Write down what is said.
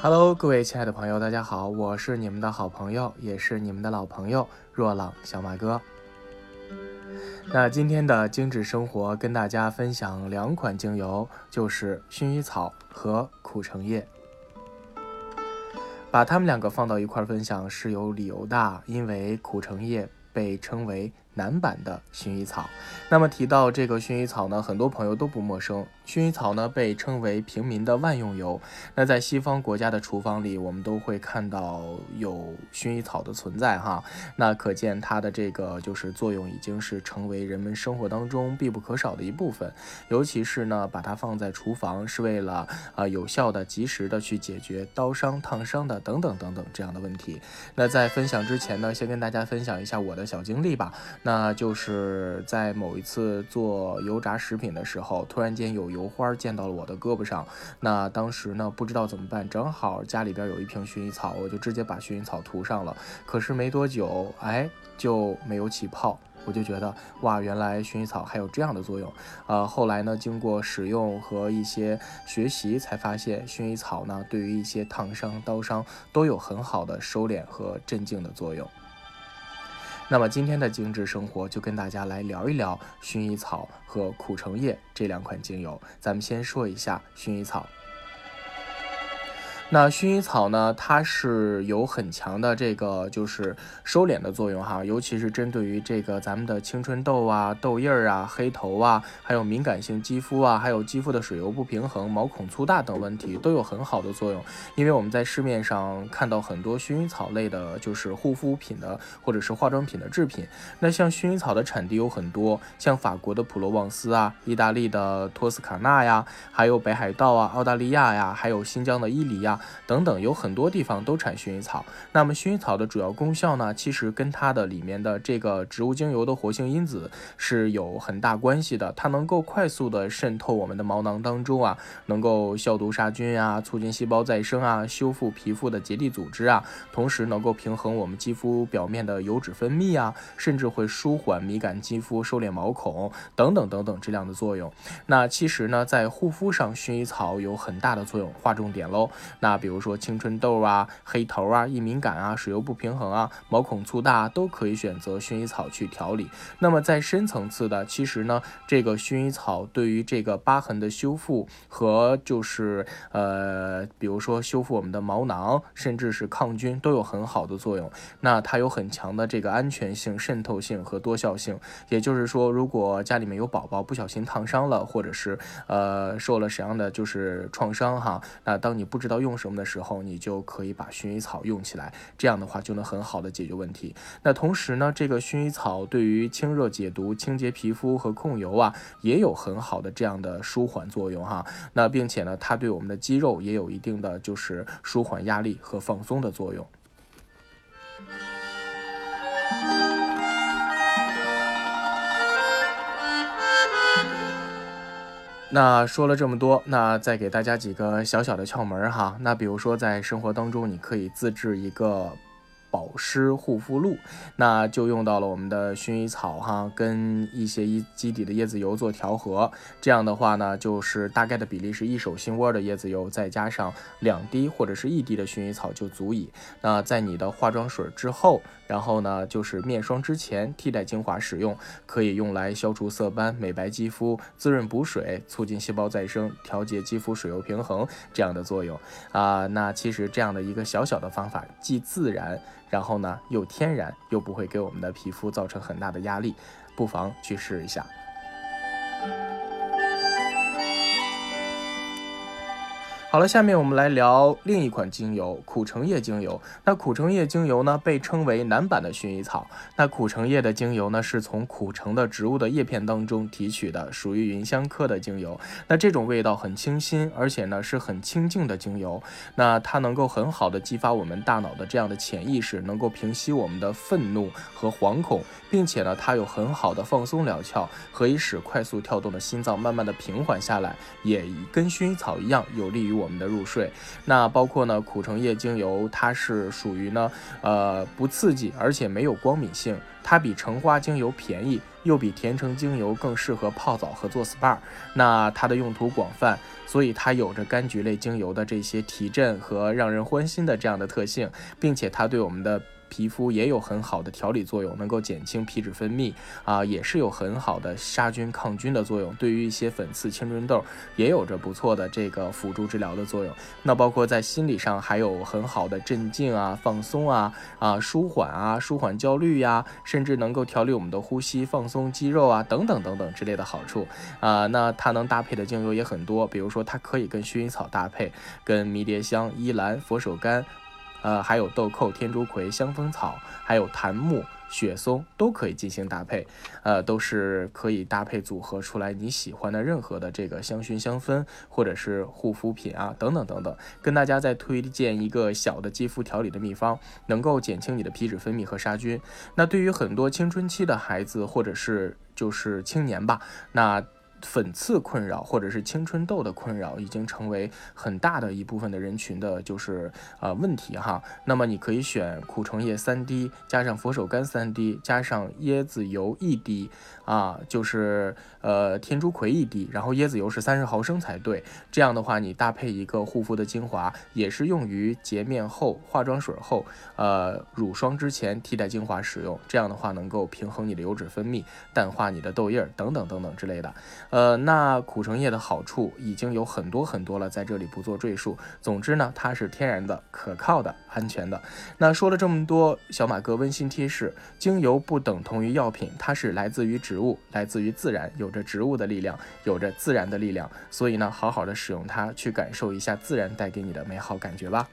Hello，各位亲爱的朋友，大家好，我是你们的好朋友，也是你们的老朋友若朗小马哥。那今天的精致生活跟大家分享两款精油，就是薰衣草和苦橙叶。把它们两个放到一块分享是有理由的，因为苦橙叶被称为男版的薰衣草。那么提到这个薰衣草呢，很多朋友都不陌生。薰衣草呢被称为平民的万用油。那在西方国家的厨房里，我们都会看到有薰衣草的存在哈。那可见它的这个就是作用已经是成为人们生活当中必不可少的一部分。尤其是呢，把它放在厨房是为了啊有效的、及时的去解决刀伤、烫伤的等等等等这样的问题。那在分享之前呢，先跟大家分享一下我的小经历吧。那就是在某一次做油炸食品的时候，突然间有油。花溅到了我的胳膊上，那当时呢不知道怎么办，正好家里边有一瓶薰衣草，我就直接把薰衣草涂上了。可是没多久，哎，就没有起泡，我就觉得哇，原来薰衣草还有这样的作用。呃，后来呢，经过使用和一些学习，才发现薰衣草呢对于一些烫伤、刀伤都有很好的收敛和镇静的作用。那么今天的精致生活就跟大家来聊一聊薰衣草和苦橙叶这两款精油。咱们先说一下薰衣草。那薰衣草呢？它是有很强的这个就是收敛的作用哈，尤其是针对于这个咱们的青春痘啊、痘印儿啊、黑头啊，还有敏感性肌肤啊，还有肌肤的水油不平衡、毛孔粗大等问题都有很好的作用。因为我们在市面上看到很多薰衣草类的，就是护肤品的或者是化妆品的制品。那像薰衣草的产地有很多，像法国的普罗旺斯啊、意大利的托斯卡纳呀，还有北海道啊、澳大利亚呀，还有新疆的伊犁呀。等等，有很多地方都产薰衣草。那么薰衣草的主要功效呢，其实跟它的里面的这个植物精油的活性因子是有很大关系的。它能够快速的渗透我们的毛囊当中啊，能够消毒杀菌啊，促进细胞再生啊，修复皮肤的结缔组织啊，同时能够平衡我们肌肤表面的油脂分泌啊，甚至会舒缓敏感肌肤、收敛毛孔等等等等这样的作用。那其实呢，在护肤上，薰衣草有很大的作用。划重点喽，那。比如说青春痘啊、黑头啊、易敏感啊、水油不平衡啊、毛孔粗大都可以选择薰衣草去调理。那么在深层次的，其实呢，这个薰衣草对于这个疤痕的修复和就是呃，比如说修复我们的毛囊，甚至是抗菌都有很好的作用。那它有很强的这个安全性、渗透性和多效性。也就是说，如果家里面有宝宝不小心烫伤了，或者是呃受了什么样的就是创伤哈，那当你不知道用什么。的时候，你就可以把薰衣草用起来，这样的话就能很好的解决问题。那同时呢，这个薰衣草对于清热解毒、清洁皮肤和控油啊，也有很好的这样的舒缓作用哈。那并且呢，它对我们的肌肉也有一定的就是舒缓压力和放松的作用。那说了这么多，那再给大家几个小小的窍门哈。那比如说在生活当中，你可以自制一个。保湿护肤露，那就用到了我们的薰衣草哈，跟一些一基底的椰子油做调和。这样的话呢，就是大概的比例是一手心窝的椰子油，再加上两滴或者是一滴的薰衣草就足以。那在你的化妆水之后，然后呢，就是面霜之前替代精华使用，可以用来消除色斑、美白肌肤、滋润补水、促进细胞再生、调节肌肤水油平衡这样的作用啊。那其实这样的一个小小的方法，既自然。然后呢，又天然，又不会给我们的皮肤造成很大的压力，不妨去试一下。好了，下面我们来聊另一款精油——苦橙叶精油。那苦橙叶精油呢，被称为男版的薰衣草。那苦橙叶的精油呢，是从苦橙的植物的叶片当中提取的，属于芸香科的精油。那这种味道很清新，而且呢是很清静的精油。那它能够很好的激发我们大脑的这样的潜意识，能够平息我们的愤怒和惶恐，并且呢，它有很好的放松疗效，可以使快速跳动的心脏慢慢的平缓下来，也跟薰衣草一样，有利于。我们的入睡。那包括呢，苦橙叶精油，它是属于呢，呃，不刺激，而且没有光敏性，它比橙花精油便宜，又比甜橙精油更适合泡澡和做 SPA。那它的用途广泛，所以它有着柑橘类精油的这些提振和让人欢心的这样的特性，并且它对我们的。皮肤也有很好的调理作用，能够减轻皮脂分泌啊，也是有很好的杀菌抗菌的作用。对于一些粉刺、青春痘，也有着不错的这个辅助治疗的作用。那包括在心理上，还有很好的镇静啊、放松啊、啊舒缓啊、舒缓焦虑呀，甚至能够调理我们的呼吸、放松肌肉啊等等等等之类的好处啊。那它能搭配的精油也很多，比如说它可以跟薰衣草搭配，跟迷迭香、依兰、佛手柑。呃，还有豆蔻、天竺葵、香蜂草，还有檀木、雪松都可以进行搭配，呃，都是可以搭配组合出来你喜欢的任何的这个香薰香氛，或者是护肤品啊，等等等等。跟大家再推荐一个小的肌肤调理的秘方，能够减轻你的皮脂分泌和杀菌。那对于很多青春期的孩子，或者是就是青年吧，那。粉刺困扰或者是青春痘的困扰，已经成为很大的一部分的人群的，就是呃问题哈。那么你可以选苦橙叶三滴，加上佛手柑三滴，加上椰子油一滴啊，就是呃天竺葵一滴，然后椰子油是三十毫升才对。这样的话，你搭配一个护肤的精华，也是用于洁面后、化妆水后、呃乳霜之前替代精华使用。这样的话，能够平衡你的油脂分泌，淡化你的痘印儿等等等等之类的。呃，那苦橙叶的好处已经有很多很多了，在这里不做赘述。总之呢，它是天然的、可靠的、安全的。那说了这么多，小马哥温馨提示：精油不等同于药品，它是来自于植物，来自于自然，有着植物的力量，有着自然的力量。所以呢，好好的使用它，去感受一下自然带给你的美好感觉吧。